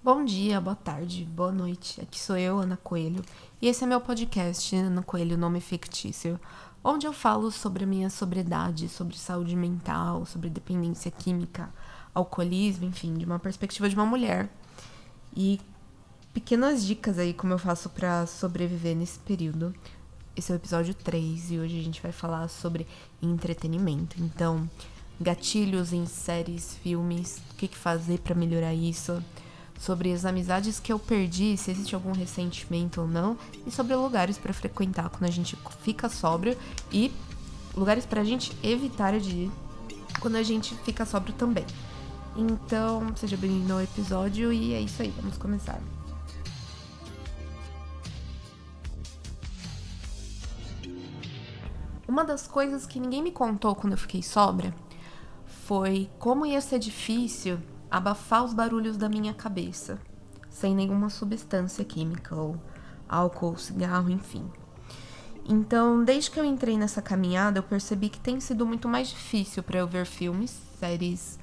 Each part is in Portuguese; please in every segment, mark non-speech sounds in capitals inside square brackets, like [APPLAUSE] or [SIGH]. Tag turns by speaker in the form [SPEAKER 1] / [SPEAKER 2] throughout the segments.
[SPEAKER 1] Bom dia, boa tarde, boa noite. Aqui sou eu, Ana Coelho, e esse é meu podcast, Ana Coelho, nome fictício, onde eu falo sobre a minha sobriedade, sobre saúde mental, sobre dependência química, alcoolismo, enfim, de uma perspectiva de uma mulher. E pequenas dicas aí como eu faço para sobreviver nesse período. Esse é o episódio 3 e hoje a gente vai falar sobre entretenimento. Então, gatilhos em séries, filmes, o que, que fazer para melhorar isso sobre as amizades que eu perdi, se existe algum ressentimento ou não, e sobre lugares para frequentar quando a gente fica sóbrio e lugares para a gente evitar de ir quando a gente fica sóbrio também. Então, seja bem-vindo ao episódio e é isso aí, vamos começar. Uma das coisas que ninguém me contou quando eu fiquei sóbria foi como ia ser difícil abafar os barulhos da minha cabeça, sem nenhuma substância química, ou álcool, cigarro, enfim. Então, desde que eu entrei nessa caminhada, eu percebi que tem sido muito mais difícil para eu ver filmes, séries,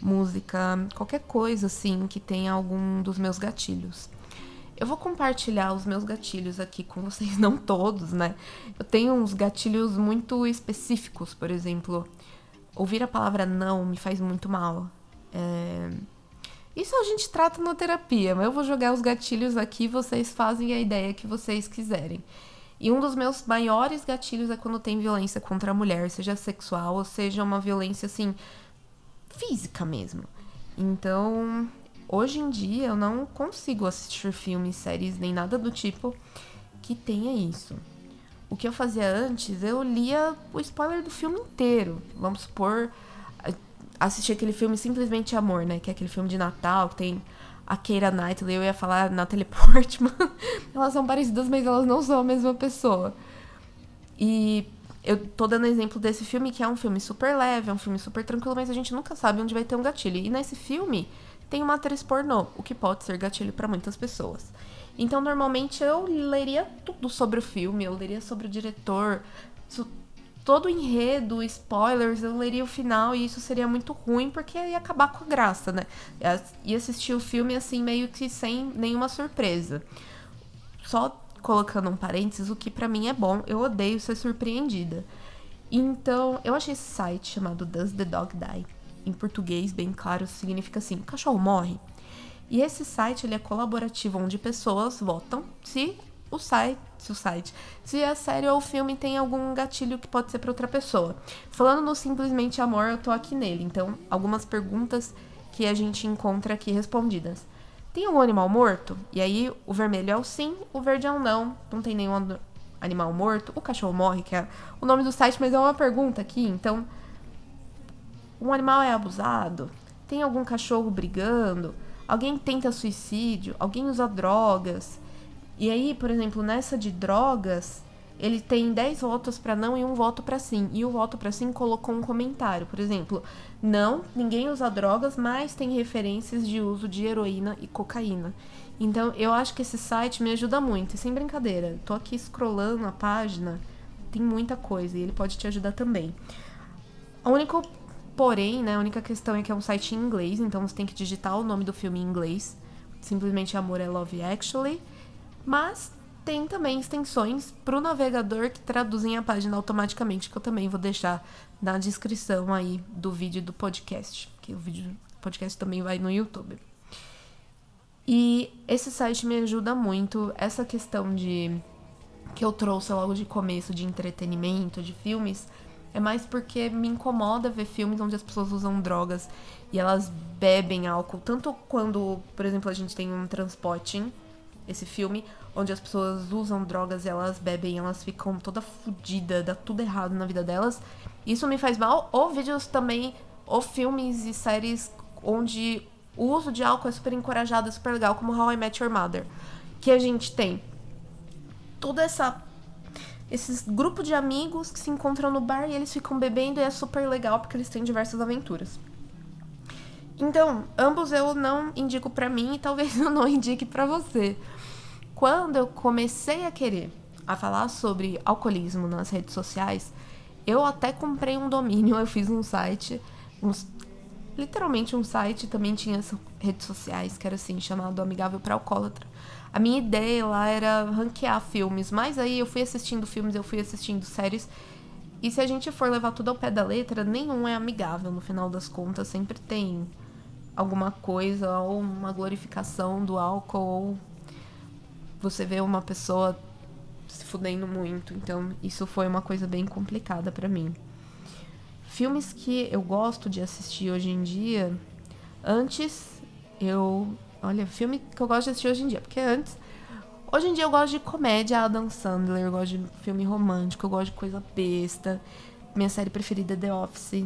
[SPEAKER 1] música, qualquer coisa assim que tenha algum dos meus gatilhos. Eu vou compartilhar os meus gatilhos aqui com [LAUGHS] vocês, não todos, né? Eu tenho uns gatilhos muito específicos, por exemplo, ouvir a palavra não me faz muito mal. É... Isso a gente trata na terapia, mas eu vou jogar os gatilhos aqui vocês fazem a ideia que vocês quiserem. E um dos meus maiores gatilhos é quando tem violência contra a mulher, seja sexual ou seja uma violência assim física mesmo. Então, hoje em dia eu não consigo assistir filmes, séries nem nada do tipo que tenha isso. O que eu fazia antes, eu lia o spoiler do filme inteiro. Vamos supor, assistir aquele filme Simplesmente Amor, né? Que é aquele filme de Natal, que tem a Keira Knightley, eu ia falar Natalie [LAUGHS] Portman. elas são parecidas, mas elas não são a mesma pessoa. E eu tô dando exemplo desse filme, que é um filme super leve, é um filme super tranquilo, mas a gente nunca sabe onde vai ter um gatilho. E nesse filme tem uma atriz pornô, o que pode ser gatilho para muitas pessoas. Então, normalmente eu leria tudo sobre o filme, eu leria sobre o diretor, todo o enredo, spoilers, eu leria o final e isso seria muito ruim porque ia acabar com a graça, né? Ia assistir o filme assim, meio que sem nenhuma surpresa. Só colocando um parênteses, o que para mim é bom, eu odeio ser surpreendida. Então, eu achei esse site chamado Does the Dog Die? Em português, bem claro, significa assim: cachorro morre. E esse site ele é colaborativo, onde pessoas votam se o site, se o site, se a série ou o filme tem algum gatilho que pode ser para outra pessoa. Falando no simplesmente amor, eu tô aqui nele. Então, algumas perguntas que a gente encontra aqui respondidas. Tem algum animal morto? E aí o vermelho é o sim, o verde é o não. Não tem nenhum animal morto. O cachorro morre, que é o nome do site, mas é uma pergunta aqui. Então, um animal é abusado? Tem algum cachorro brigando? alguém tenta suicídio, alguém usa drogas. E aí, por exemplo, nessa de drogas, ele tem 10 votos para não e um voto para sim. E o voto para sim colocou um comentário, por exemplo, não, ninguém usa drogas, mas tem referências de uso de heroína e cocaína. Então, eu acho que esse site me ajuda muito, e sem brincadeira. Tô aqui scrollando a página, tem muita coisa e ele pode te ajudar também. A única Porém, né, a única questão é que é um site em inglês, então você tem que digitar o nome do filme em inglês. Simplesmente Amor é Love Actually. Mas tem também extensões para o navegador que traduzem a página automaticamente, que eu também vou deixar na descrição aí do vídeo do podcast, que o vídeo do podcast também vai no YouTube. E esse site me ajuda muito. Essa questão de que eu trouxe logo de começo de entretenimento, de filmes, é mais porque me incomoda ver filmes onde as pessoas usam drogas e elas bebem álcool. Tanto quando, por exemplo, a gente tem um Transporting, esse filme, onde as pessoas usam drogas elas bebem, elas ficam toda fodida, dá tudo errado na vida delas. Isso me faz mal. Ou vídeos também, ou filmes e séries onde o uso de álcool é super encorajado, é super legal, como How I Met Your Mother. Que a gente tem toda essa esses grupos de amigos que se encontram no bar e eles ficam bebendo e é super legal porque eles têm diversas aventuras. Então, ambos eu não indico para mim e talvez [LAUGHS] eu não indique para você. Quando eu comecei a querer a falar sobre alcoolismo nas redes sociais, eu até comprei um domínio, [LAUGHS] eu fiz um site uns literalmente um site, também tinha redes sociais, que era assim, chamado Amigável para Alcoólatra. A minha ideia lá era ranquear filmes, mas aí eu fui assistindo filmes, eu fui assistindo séries. E se a gente for levar tudo ao pé da letra, nenhum é amigável no final das contas. Sempre tem alguma coisa, ou uma glorificação do álcool, ou você vê uma pessoa se fudendo muito. Então, isso foi uma coisa bem complicada para mim. Filmes que eu gosto de assistir hoje em dia, antes eu. Olha, filme que eu gosto de assistir hoje em dia, porque antes. Hoje em dia eu gosto de comédia, Adam Sandler, eu gosto de filme romântico, eu gosto de coisa besta. Minha série preferida é The Office.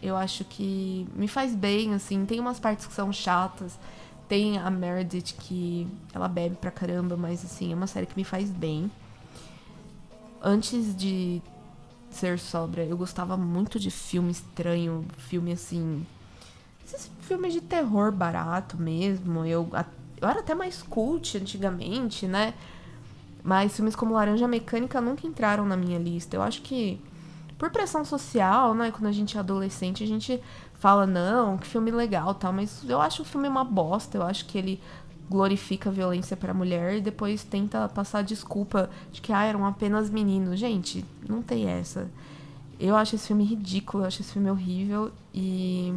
[SPEAKER 1] Eu acho que me faz bem, assim. Tem umas partes que são chatas. Tem a Meredith que ela bebe pra caramba, mas assim, é uma série que me faz bem. Antes de ser sobra. Eu gostava muito de filme estranho, filme assim. Esses filmes de terror barato mesmo. Eu, eu era até mais cult antigamente, né? Mas filmes como Laranja Mecânica nunca entraram na minha lista. Eu acho que por pressão social, né? Quando a gente é adolescente, a gente fala, não, que filme legal tal. Mas eu acho o filme uma bosta. Eu acho que ele glorifica a violência para a mulher e depois tenta passar desculpa de que ah, eram apenas meninos. Gente, não tem essa. Eu acho esse filme ridículo, eu acho esse filme horrível e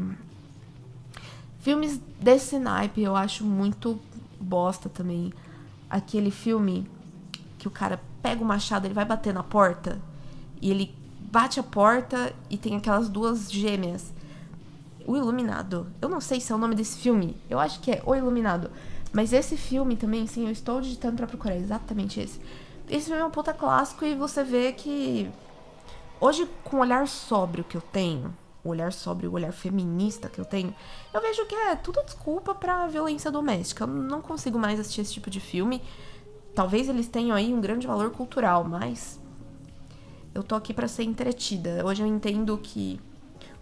[SPEAKER 1] filmes desse naipe eu acho muito bosta também. Aquele filme que o cara pega o machado, ele vai bater na porta e ele bate a porta e tem aquelas duas gêmeas. O Iluminado. Eu não sei se é o nome desse filme. Eu acho que é O Iluminado. Mas esse filme também, sim, eu estou digitando para procurar exatamente esse. Esse filme é um puta clássico e você vê que hoje com o olhar sóbrio que eu tenho, o olhar sóbrio, o olhar feminista que eu tenho, eu vejo que é tudo desculpa para violência doméstica. Eu não consigo mais assistir esse tipo de filme. Talvez eles tenham aí um grande valor cultural, mas eu tô aqui para ser entretida. Hoje eu entendo que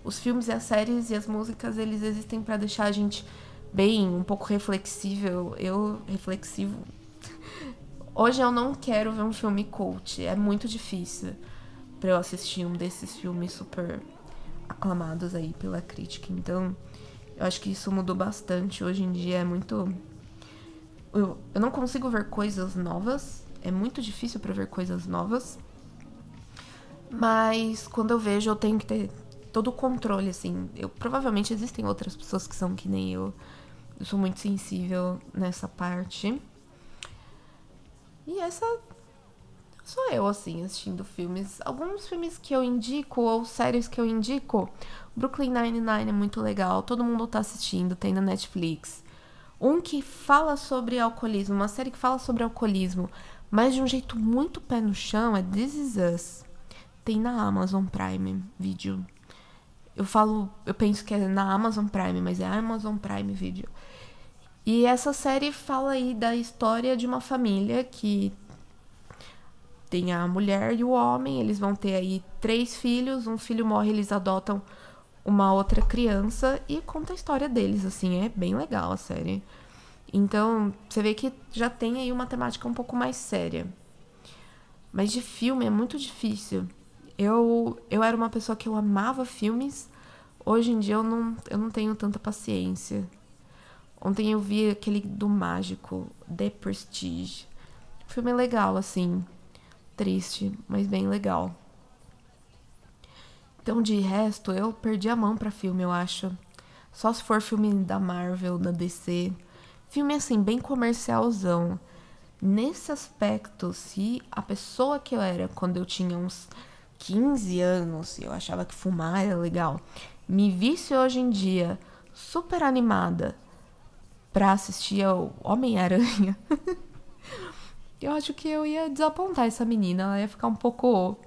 [SPEAKER 1] os filmes e as séries e as músicas, eles existem para deixar a gente bem, um pouco reflexível, eu reflexivo. [LAUGHS] Hoje eu não quero ver um filme cult, é muito difícil para eu assistir um desses filmes super aclamados aí pela crítica. Então, eu acho que isso mudou bastante. Hoje em dia é muito eu, eu não consigo ver coisas novas, é muito difícil para ver coisas novas. Mas quando eu vejo, eu tenho que ter todo o controle, assim. Eu provavelmente existem outras pessoas que são que nem eu. Eu sou muito sensível nessa parte. E essa sou eu, assim, assistindo filmes. Alguns filmes que eu indico, ou séries que eu indico. Brooklyn Nine-Nine é muito legal, todo mundo tá assistindo, tem na Netflix. Um que fala sobre alcoolismo, uma série que fala sobre alcoolismo, mas de um jeito muito pé no chão, é This Is Us. Tem na Amazon Prime Video. Eu falo, eu penso que é na Amazon Prime, mas é Amazon Prime Video. E essa série fala aí da história de uma família que tem a mulher e o homem, eles vão ter aí três filhos, um filho morre, eles adotam uma outra criança e conta a história deles, assim, é bem legal a série. Então, você vê que já tem aí uma temática um pouco mais séria. Mas de filme é muito difícil. Eu, eu era uma pessoa que eu amava filmes. Hoje em dia eu não, eu não tenho tanta paciência. Ontem eu vi aquele do mágico, The Prestige. Filme legal, assim. Triste, mas bem legal. Então, de resto, eu perdi a mão para filme, eu acho. Só se for filme da Marvel, da DC. Filme, assim, bem comercialzão. Nesse aspecto, se a pessoa que eu era quando eu tinha uns 15 anos, eu achava que fumar era legal, me visse hoje em dia super animada, pra assistir ao Homem-Aranha, [LAUGHS] eu acho que eu ia desapontar essa menina. Ela ia ficar um pouco.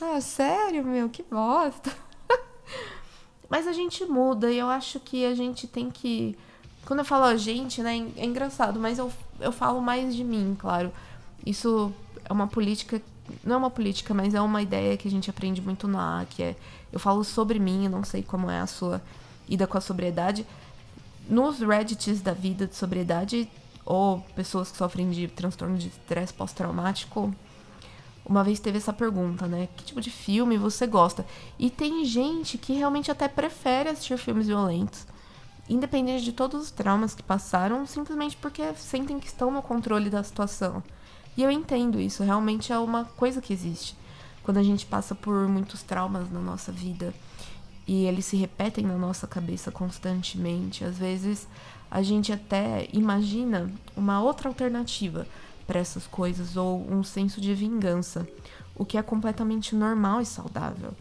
[SPEAKER 1] Ah, sério, meu, que bosta. [LAUGHS] Mas a gente muda e eu acho que a gente tem que. Quando eu falo a gente, né, é engraçado, mas eu, eu falo mais de mim, claro. Isso é uma política. Não é uma política, mas é uma ideia que a gente aprende muito na que é. Eu falo sobre mim, eu não sei como é a sua ida com a sobriedade, nos Reddits da vida de sobriedade, ou pessoas que sofrem de transtorno de estresse pós-traumático, uma vez teve essa pergunta, né? Que tipo de filme você gosta? E tem gente que realmente até prefere assistir filmes violentos. independente de todos os traumas que passaram, simplesmente porque sentem que estão no controle da situação. E eu entendo isso, realmente é uma coisa que existe. Quando a gente passa por muitos traumas na nossa vida e eles se repetem na nossa cabeça constantemente, às vezes a gente até imagina uma outra alternativa para essas coisas ou um senso de vingança, o que é completamente normal e saudável.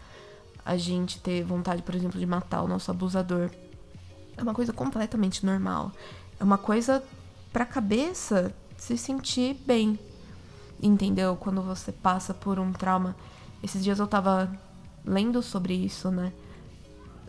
[SPEAKER 1] A gente ter vontade, por exemplo, de matar o nosso abusador é uma coisa completamente normal. É uma coisa para a cabeça se sentir bem. Entendeu? Quando você passa por um trauma. Esses dias eu tava lendo sobre isso, né?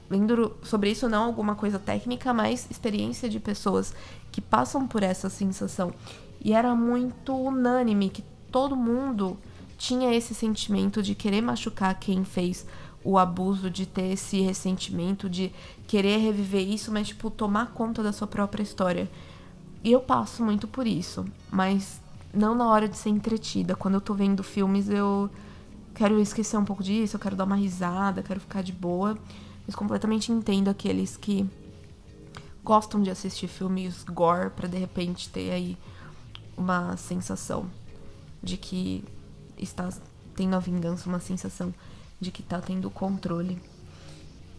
[SPEAKER 1] Lendo sobre isso não alguma coisa técnica, mas experiência de pessoas que passam por essa sensação. E era muito unânime que todo mundo tinha esse sentimento de querer machucar quem fez o abuso, de ter esse ressentimento, de querer reviver isso, mas, tipo, tomar conta da sua própria história. E eu passo muito por isso, mas não na hora de ser entretida. Quando eu tô vendo filmes, eu quero esquecer um pouco disso, eu quero dar uma risada, quero ficar de boa. Mas completamente entendo aqueles que gostam de assistir filmes gore para de repente ter aí uma sensação de que está tendo a vingança, uma sensação de que tá tendo controle.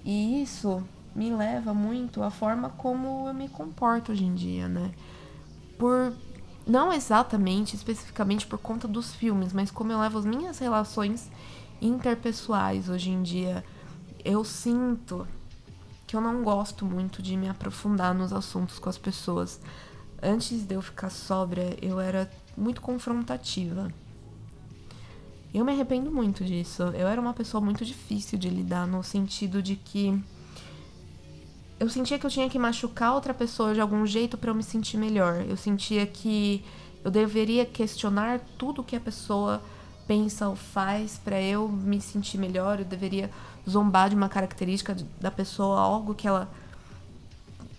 [SPEAKER 1] E isso me leva muito à forma como eu me comporto hoje em dia, né? Por não exatamente, especificamente por conta dos filmes, mas como eu levo as minhas relações interpessoais hoje em dia. Eu sinto que eu não gosto muito de me aprofundar nos assuntos com as pessoas. Antes de eu ficar sóbria, eu era muito confrontativa. Eu me arrependo muito disso. Eu era uma pessoa muito difícil de lidar, no sentido de que eu sentia que eu tinha que machucar outra pessoa de algum jeito para eu me sentir melhor. Eu sentia que eu deveria questionar tudo que a pessoa pensa ou faz para eu me sentir melhor. Eu deveria zombar de uma característica da pessoa, algo que ela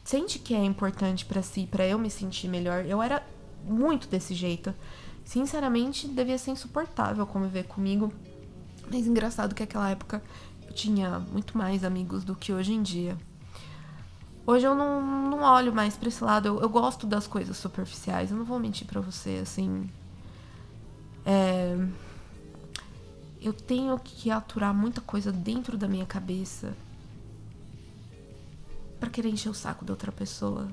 [SPEAKER 1] sente que é importante para si, para eu me sentir melhor. Eu era muito desse jeito. Sinceramente, devia ser insuportável conviver comigo. Mas engraçado que naquela época eu tinha muito mais amigos do que hoje em dia. Hoje eu não, não olho mais pra esse lado. Eu, eu gosto das coisas superficiais. Eu não vou mentir pra você, assim. É, eu tenho que aturar muita coisa dentro da minha cabeça para querer encher o saco da outra pessoa.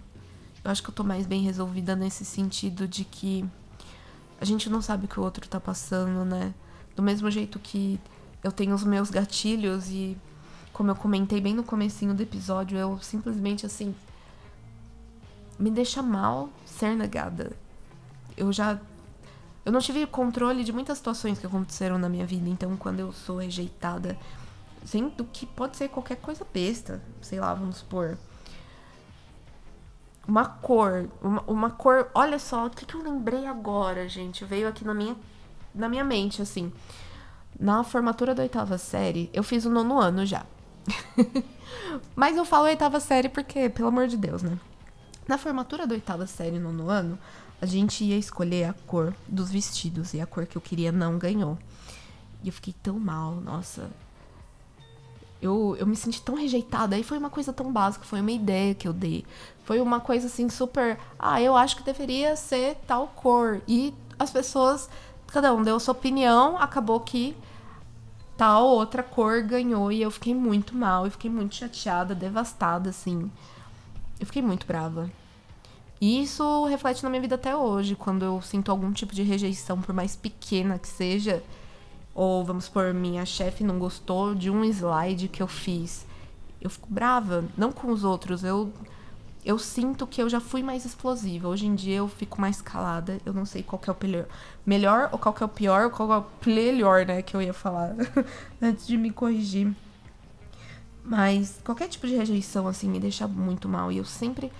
[SPEAKER 1] Eu acho que eu tô mais bem resolvida nesse sentido de que a gente não sabe o que o outro tá passando, né? Do mesmo jeito que eu tenho os meus gatilhos e como eu comentei bem no comecinho do episódio, eu simplesmente assim me deixa mal ser negada. Eu já eu não tive controle de muitas situações que aconteceram na minha vida, então quando eu sou rejeitada, sendo que pode ser qualquer coisa besta, sei lá, vamos supor, uma cor, uma, uma cor. Olha só, o que, que eu lembrei agora, gente? Veio aqui na minha, na minha mente, assim. Na formatura da oitava série, eu fiz o nono ano já. [LAUGHS] Mas eu falo oitava série porque, pelo amor de Deus, né? Na formatura da oitava série, nono ano, a gente ia escolher a cor dos vestidos e a cor que eu queria não ganhou. E eu fiquei tão mal, nossa. Eu, eu me senti tão rejeitada. Aí foi uma coisa tão básica, foi uma ideia que eu dei. Foi uma coisa assim super. Ah, eu acho que deveria ser tal cor. E as pessoas, cada um deu a sua opinião, acabou que tal outra cor ganhou. E eu fiquei muito mal, eu fiquei muito chateada, devastada, assim. Eu fiquei muito brava. E isso reflete na minha vida até hoje, quando eu sinto algum tipo de rejeição, por mais pequena que seja ou vamos supor, minha chefe não gostou de um slide que eu fiz. Eu fico brava, não com os outros, eu eu sinto que eu já fui mais explosiva. Hoje em dia eu fico mais calada. Eu não sei qual é o melhor, melhor ou qual é o pior, ou qual é o melhor, né, que eu ia falar [LAUGHS] antes de me corrigir. Mas qualquer tipo de rejeição assim me deixa muito mal e eu sempre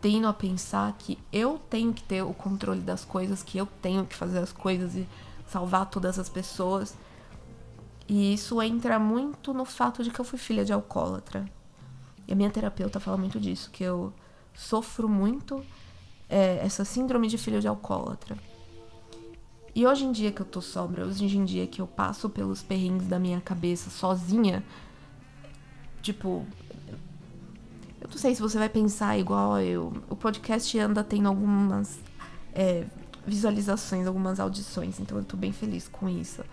[SPEAKER 1] tendo a pensar que eu tenho que ter o controle das coisas, que eu tenho que fazer as coisas e salvar todas as pessoas. E isso entra muito no fato de que eu fui filha de alcoólatra. E a minha terapeuta fala muito disso, que eu sofro muito é, essa síndrome de filho de alcoólatra. E hoje em dia que eu tô sobra, hoje em dia que eu passo pelos perrengues da minha cabeça sozinha, tipo, eu não sei se você vai pensar igual eu. O podcast anda tendo algumas é, visualizações, algumas audições, então eu tô bem feliz com isso.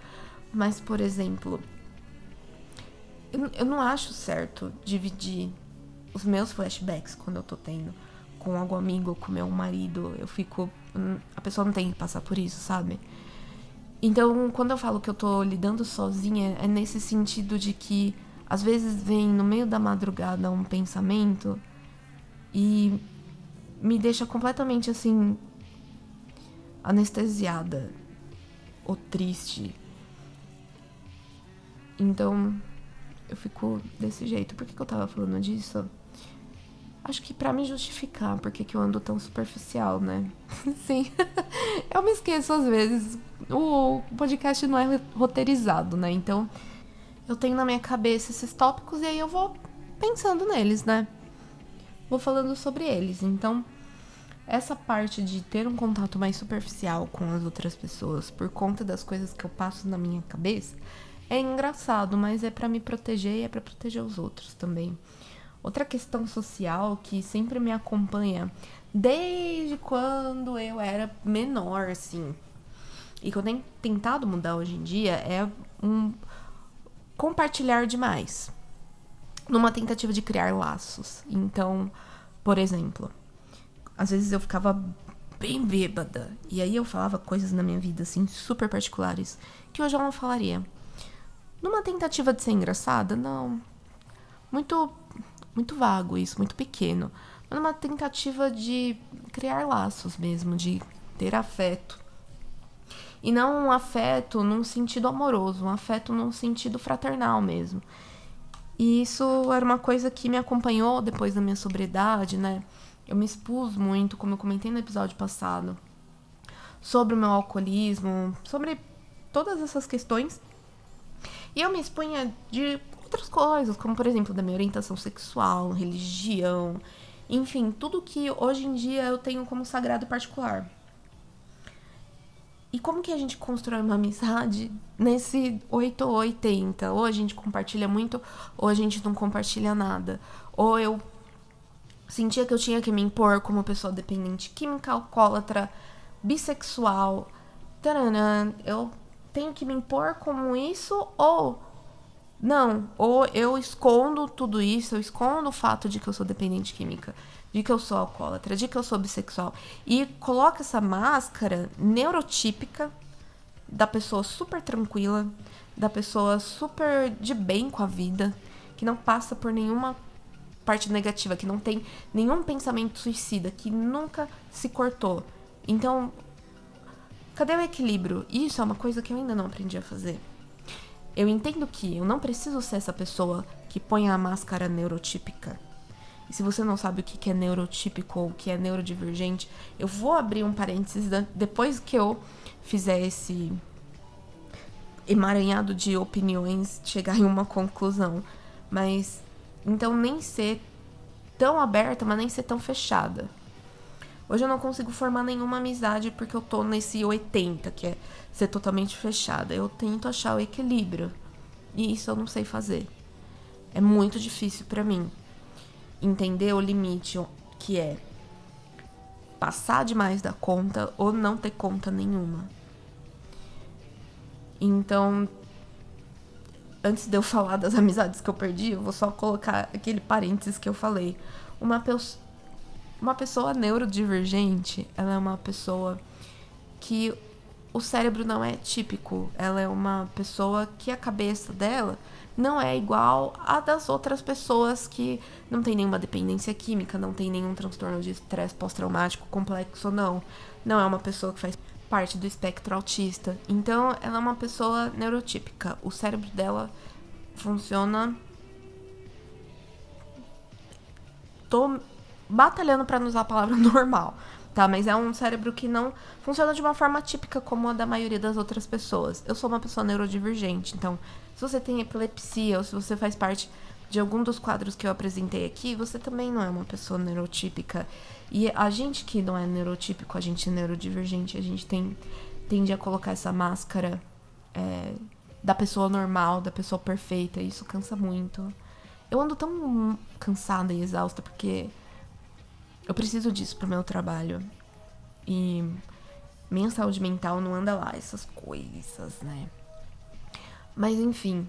[SPEAKER 1] Mas, por exemplo, eu, eu não acho certo dividir os meus flashbacks quando eu tô tendo com algum amigo, com meu marido. Eu fico. Hum, a pessoa não tem que passar por isso, sabe? Então, quando eu falo que eu tô lidando sozinha, é nesse sentido de que às vezes vem no meio da madrugada um pensamento e me deixa completamente assim anestesiada ou triste. Então, eu fico desse jeito. Por que, que eu tava falando disso? Acho que para me justificar porque que eu ando tão superficial, né? [LAUGHS] Sim. [LAUGHS] eu me esqueço às vezes. O podcast não é roteirizado, né? Então, eu tenho na minha cabeça esses tópicos e aí eu vou pensando neles, né? Vou falando sobre eles. Então, essa parte de ter um contato mais superficial com as outras pessoas por conta das coisas que eu passo na minha cabeça é engraçado, mas é para me proteger e é para proteger os outros também. Outra questão social que sempre me acompanha desde quando eu era menor, assim, e que eu tenho tentado mudar hoje em dia é um compartilhar demais. Numa tentativa de criar laços. Então, por exemplo, às vezes eu ficava bem bêbada. E aí eu falava coisas na minha vida, assim, super particulares, que hoje eu não falaria. Numa tentativa de ser engraçada, não. Muito, muito vago isso, muito pequeno. Mas numa tentativa de criar laços mesmo, de ter afeto. E não um afeto num sentido amoroso, um afeto num sentido fraternal mesmo. E isso era uma coisa que me acompanhou depois da minha sobriedade, né? Eu me expus muito, como eu comentei no episódio passado, sobre o meu alcoolismo, sobre todas essas questões. E eu me expunha de outras coisas, como por exemplo, da minha orientação sexual, religião, enfim, tudo que hoje em dia eu tenho como sagrado particular. E como que a gente constrói uma amizade nesse 8 ou 80? Ou a gente compartilha muito, ou a gente não compartilha nada. Ou eu sentia que eu tinha que me impor como pessoa dependente química, alcoólatra, bissexual. Taranã, eu tenho que me impor como isso ou não, ou eu escondo tudo isso, eu escondo o fato de que eu sou dependente química, de que eu sou alcoólatra, de que eu sou bissexual e coloco essa máscara neurotípica da pessoa super tranquila, da pessoa super de bem com a vida, que não passa por nenhuma parte negativa, que não tem nenhum pensamento suicida, que nunca se cortou. Então, cadê o equilíbrio? Isso é uma coisa que eu ainda não aprendi a fazer. Eu entendo que eu não preciso ser essa pessoa que põe a máscara neurotípica. E se você não sabe o que é neurotípico ou o que é neurodivergente, eu vou abrir um parênteses depois que eu fizer esse emaranhado de opiniões, chegar em uma conclusão. Mas então, nem ser tão aberta, mas nem ser tão fechada. Hoje eu não consigo formar nenhuma amizade porque eu tô nesse 80, que é ser totalmente fechada. Eu tento achar o equilíbrio. E isso eu não sei fazer. É muito difícil para mim entender o limite que é passar demais da conta ou não ter conta nenhuma. Então, antes de eu [LAUGHS] falar das amizades que eu perdi, eu vou só colocar aquele parênteses que eu falei. Uma, uma pessoa neurodivergente, ela é uma pessoa que o cérebro não é típico. Ela é uma pessoa que a cabeça dela não é igual a das outras pessoas que não tem nenhuma dependência química, não tem nenhum transtorno de estresse pós-traumático complexo, não. Não é uma pessoa que faz parte do espectro autista. Então, ela é uma pessoa neurotípica. O cérebro dela funciona. Tô batalhando para não usar a palavra [LAUGHS] normal, tá? Mas é um cérebro que não funciona de uma forma típica como a da maioria das outras pessoas. Eu sou uma pessoa neurodivergente, então, se você tem epilepsia ou se você faz parte de algum dos quadros que eu apresentei aqui, você também não é uma pessoa neurotípica. E a gente que não é neurotípico, a gente é neurodivergente, a gente tem, tende a colocar essa máscara é, da pessoa normal, da pessoa perfeita. E isso cansa muito. eu ando tão cansada e exausta porque eu preciso disso pro meu trabalho. E minha saúde mental não anda lá, essas coisas, né? Mas enfim,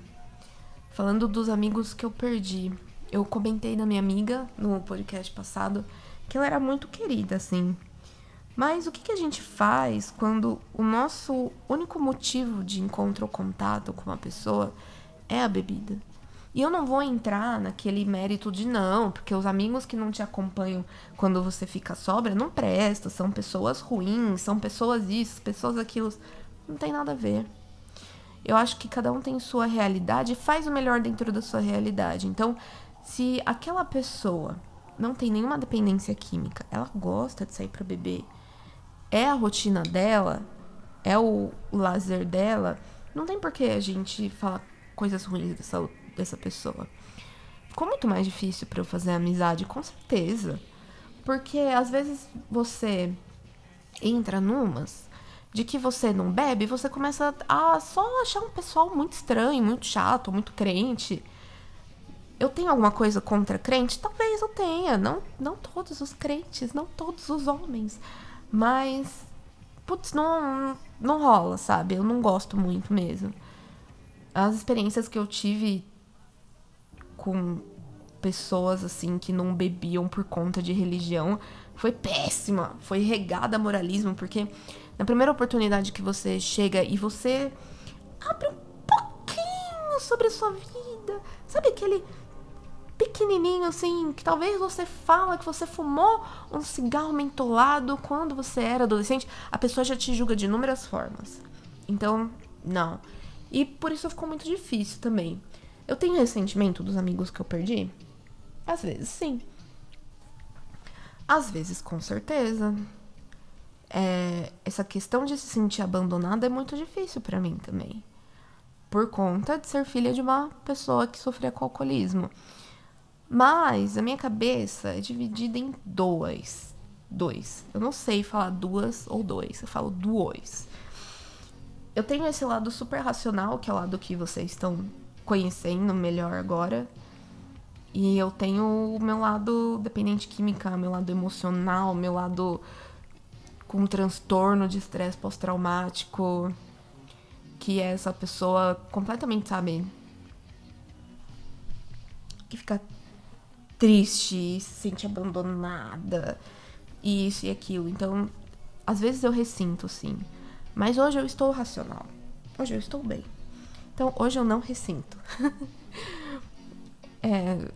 [SPEAKER 1] falando dos amigos que eu perdi, eu comentei da minha amiga no podcast passado que ela era muito querida, assim. Mas o que, que a gente faz quando o nosso único motivo de encontro ou contato com uma pessoa é a bebida? E eu não vou entrar naquele mérito de não, porque os amigos que não te acompanham quando você fica sobra não presta, são pessoas ruins, são pessoas isso, pessoas aquilo. Não tem nada a ver. Eu acho que cada um tem sua realidade e faz o melhor dentro da sua realidade. Então, se aquela pessoa não tem nenhuma dependência química, ela gosta de sair para beber, é a rotina dela, é o lazer dela, não tem por que a gente falar coisas ruins dessa dessa pessoa. Ficou muito mais difícil para eu fazer amizade, com certeza. Porque às vezes você entra numas de que você não bebe, você começa a só achar um pessoal muito estranho, muito chato, muito crente. Eu tenho alguma coisa contra crente? Talvez eu tenha. Não, não todos os crentes, não todos os homens. Mas, putz, não, não rola, sabe? Eu não gosto muito mesmo. As experiências que eu tive com pessoas assim que não bebiam por conta de religião foi péssima, foi regada a moralismo, porque na primeira oportunidade que você chega e você abre um pouquinho sobre a sua vida, sabe aquele pequenininho assim, que talvez você fala que você fumou um cigarro mentolado quando você era adolescente, a pessoa já te julga de inúmeras formas. Então, não. E por isso ficou muito difícil também. Eu tenho ressentimento dos amigos que eu perdi? Às vezes, sim. Às vezes, com certeza. É, essa questão de se sentir abandonada é muito difícil para mim também. Por conta de ser filha de uma pessoa que sofria com alcoolismo. Mas a minha cabeça é dividida em dois. Dois. Eu não sei falar duas ou dois. Eu falo dois. Eu tenho esse lado super racional, que é o lado que vocês estão conhecendo melhor agora. E eu tenho o meu lado dependente química, meu lado emocional, meu lado com transtorno de estresse pós-traumático, que é essa pessoa completamente, sabe, que fica triste, se sente abandonada, isso e aquilo. Então, às vezes eu ressinto, sim. Mas hoje eu estou racional. Hoje eu estou bem. Então hoje eu não ressinto. [LAUGHS] é,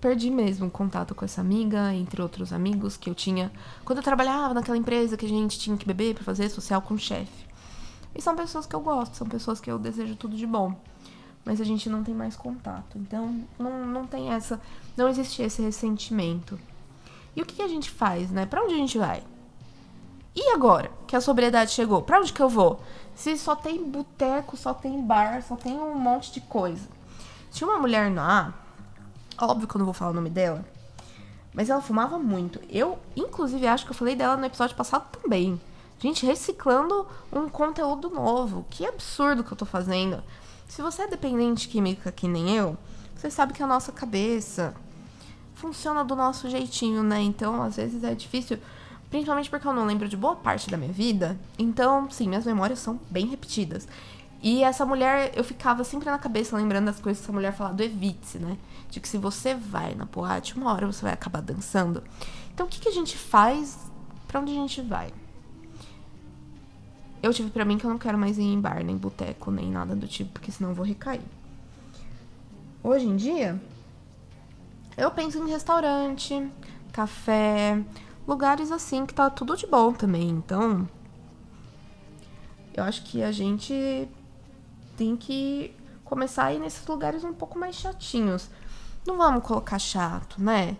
[SPEAKER 1] perdi mesmo contato com essa amiga, entre outros amigos que eu tinha quando eu trabalhava naquela empresa que a gente tinha que beber para fazer social com o chefe. E são pessoas que eu gosto, são pessoas que eu desejo tudo de bom. Mas a gente não tem mais contato. Então não, não tem essa. Não existe esse ressentimento. E o que, a gente faz, né? Pra onde a gente vai? E agora que a sobriedade chegou? Pra onde que eu vou? Se só tem boteco, só tem bar, só tem um monte de coisa. Tinha uma mulher lá, óbvio que eu não vou falar o nome dela, mas ela fumava muito. Eu, inclusive, acho que eu falei dela no episódio passado também. Gente, reciclando um conteúdo novo. Que absurdo que eu tô fazendo. Se você é dependente química que nem eu, você sabe que a nossa cabeça funciona do nosso jeitinho, né? Então, às vezes é difícil Principalmente porque eu não lembro de boa parte da minha vida. Então, sim, minhas memórias são bem repetidas. E essa mulher, eu ficava sempre na cabeça lembrando das coisas que essa mulher falava do evite né? De que se você vai na boate, uma hora você vai acabar dançando. Então, o que, que a gente faz? Pra onde a gente vai? Eu tive para mim que eu não quero mais ir em bar, nem boteco, nem nada do tipo, porque senão eu vou recair. Hoje em dia, eu penso em restaurante, café, lugares assim que tá tudo de bom também. Então, eu acho que a gente tem que começar a ir nesses lugares um pouco mais chatinhos. Não vamos colocar chato, né?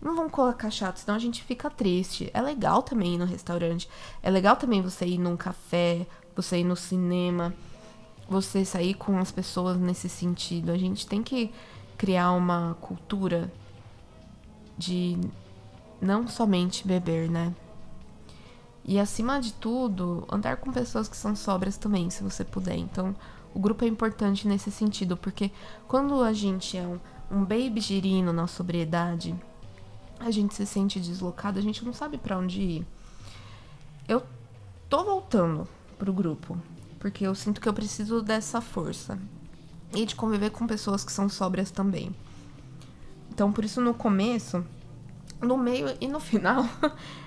[SPEAKER 1] Não vamos colocar chato, senão a gente fica triste. É legal também ir no restaurante. É legal também você ir num café, você ir no cinema, você sair com as pessoas nesse sentido. A gente tem que criar uma cultura de não somente beber, né? E acima de tudo, andar com pessoas que são sóbrias também, se você puder. Então, O grupo é importante nesse sentido, porque quando a gente é um, um baby girino na sobriedade, a gente se sente deslocado, a gente não sabe para onde ir. Eu tô voltando pro grupo, porque eu sinto que eu preciso dessa força e de conviver com pessoas que são sóbrias também. Então, por isso no começo, no meio e no [LAUGHS] final,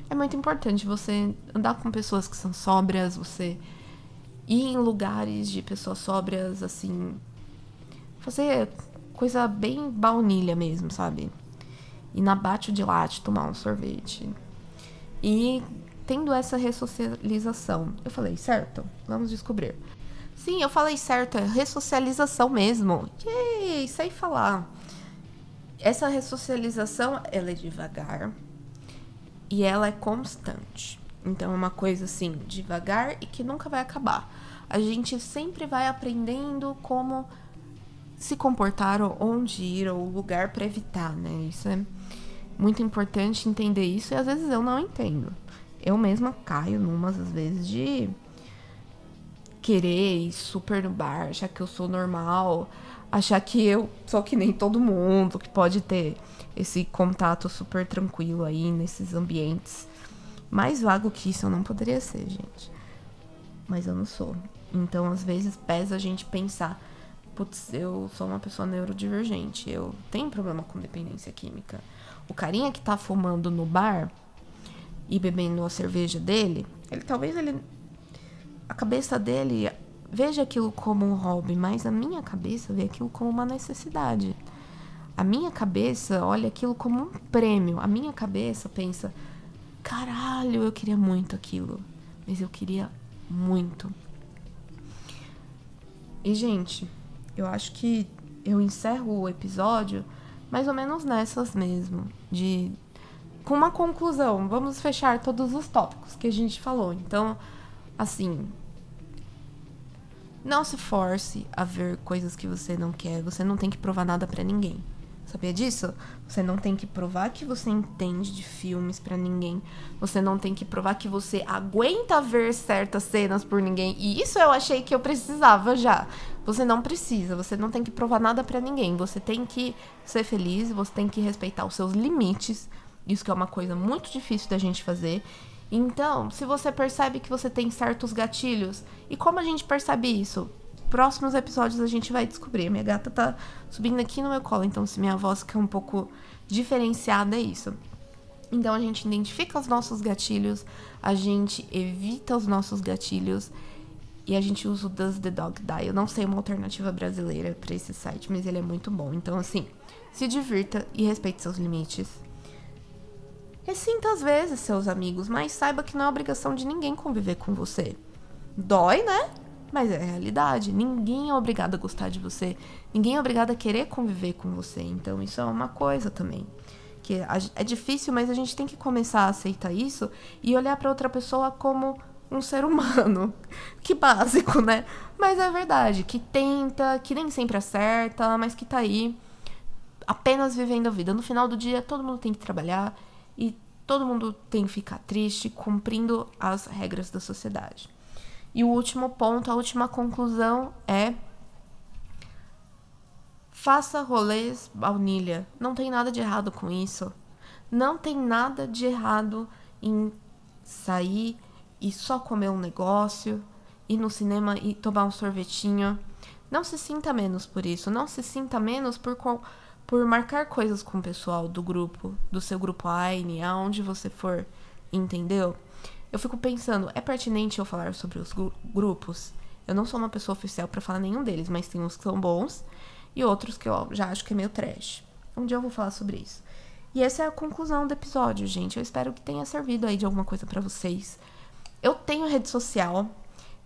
[SPEAKER 1] é muito importante você andar com pessoas que são sóbrias, você ir em lugares de pessoas sóbrias, assim, fazer coisa bem baunilha mesmo, sabe? Ir na bate de latte tomar um sorvete. E tendo essa ressocialização, eu falei, certo? Vamos descobrir. Sim, eu falei certo, é ressocialização mesmo. Yay, sei falar. Essa ressocialização, ela é devagar e ela é constante. Então é uma coisa assim, devagar e que nunca vai acabar. A gente sempre vai aprendendo como se comportar, onde ir, ou lugar para evitar, né? Isso é muito importante entender isso e às vezes eu não entendo. Eu mesma caio numas às vezes de querer ir super no bar, achar que eu sou normal, achar que eu sou que nem todo mundo, que pode ter esse contato super tranquilo aí nesses ambientes. Mais vago que isso eu não poderia ser, gente. Mas eu não sou. Então, às vezes, pesa a gente pensar: putz, eu sou uma pessoa neurodivergente, eu tenho problema com dependência química. O carinha que tá fumando no bar e bebendo a cerveja dele, ele talvez ele. A cabeça dele veja aquilo como um hobby, mas a minha cabeça vê aquilo como uma necessidade. A minha cabeça olha aquilo como um prêmio. A minha cabeça pensa: caralho, eu queria muito aquilo. Mas eu queria muito. E, gente, eu acho que eu encerro o episódio mais ou menos nessas mesmo. De. Com uma conclusão. Vamos fechar todos os tópicos que a gente falou. Então, assim. Não se force a ver coisas que você não quer. Você não tem que provar nada para ninguém. Sabia disso? Você não tem que provar que você entende de filmes para ninguém. Você não tem que provar que você aguenta ver certas cenas por ninguém. E isso eu achei que eu precisava já. Você não precisa, você não tem que provar nada para ninguém. Você tem que ser feliz, você tem que respeitar os seus limites. Isso que é uma coisa muito difícil da gente fazer. Então, se você percebe que você tem certos gatilhos, e como a gente percebe isso? próximos episódios a gente vai descobrir. Minha gata tá subindo aqui no meu colo, então se minha voz fica um pouco diferenciada é isso. Então a gente identifica os nossos gatilhos, a gente evita os nossos gatilhos e a gente usa o Does the Dog Die. Eu não sei uma alternativa brasileira para esse site, mas ele é muito bom. Então assim, se divirta e respeite seus limites. Ressinta às vezes seus amigos, mas saiba que não é obrigação de ninguém conviver com você. Dói, né? Mas é a realidade. Ninguém é obrigado a gostar de você. Ninguém é obrigado a querer conviver com você. Então, isso é uma coisa também. Que é difícil, mas a gente tem que começar a aceitar isso e olhar para outra pessoa como um ser humano. [LAUGHS] Que básico, né? Mas é verdade. Que tenta, que nem sempre acerta, mas que tá aí apenas vivendo a vida. No final do dia, todo mundo tem que trabalhar todo mundo tem que ficar triste cumprindo as regras da sociedade. E o último ponto, a última conclusão é faça rolês baunilha. Não tem nada de errado com isso. Não tem nada de errado em sair e só comer um negócio, ir no cinema e tomar um sorvetinho. Não se sinta menos por isso. Não se sinta menos por, por marcar coisas com o pessoal do grupo, do seu grupo AINE, aonde você for, entendeu? Eu fico pensando, é pertinente eu falar sobre os grupos? Eu não sou uma pessoa oficial para falar nenhum deles, mas tem uns que são bons e outros que eu já acho que é meio trash. Um dia eu vou falar sobre isso. E essa é a conclusão do episódio, gente. Eu espero que tenha servido aí de alguma coisa para vocês. Eu tenho rede social.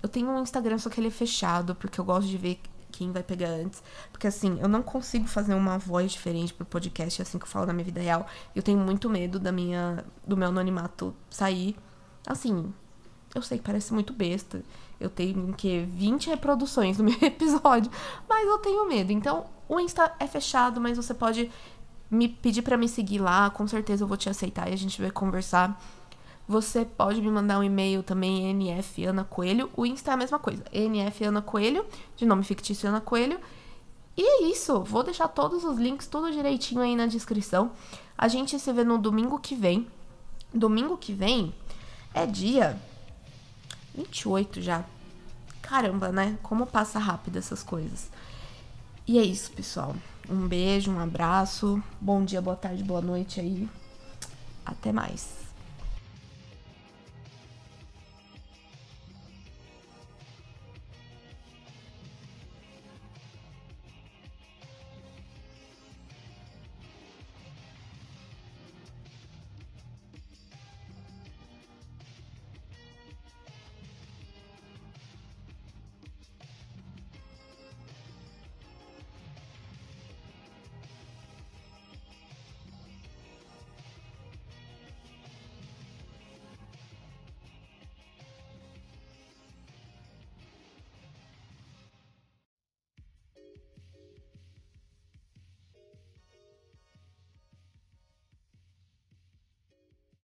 [SPEAKER 1] Eu tenho um Instagram, só que ele é fechado, porque eu gosto de ver quem vai pegar antes. Porque assim, eu não consigo fazer uma voz diferente pro podcast assim que eu falo na minha vida real. Eu tenho muito medo da minha do meu anonimato sair. Assim, eu sei que parece muito besta. Eu tenho que 20 reproduções no [LAUGHS] meu episódio, mas eu tenho medo. Então, o Insta é fechado, mas você pode me pedir para me seguir lá, com certeza eu vou te aceitar e a gente vai conversar Você pode me mandar um e-mail também, NF Ana Coelho. O Insta é a mesma coisa, NF Ana Coelho, de nome fictício Ana Coelho. E é isso, vou deixar todos os links, tudo direitinho aí na descrição. A gente se vê no domingo que vem. Domingo que vem é dia 28 já. Caramba, né? Como passa rápido essas coisas. E é isso, pessoal. Um beijo, um abraço. Bom dia, boa tarde, boa noite aí. Até mais.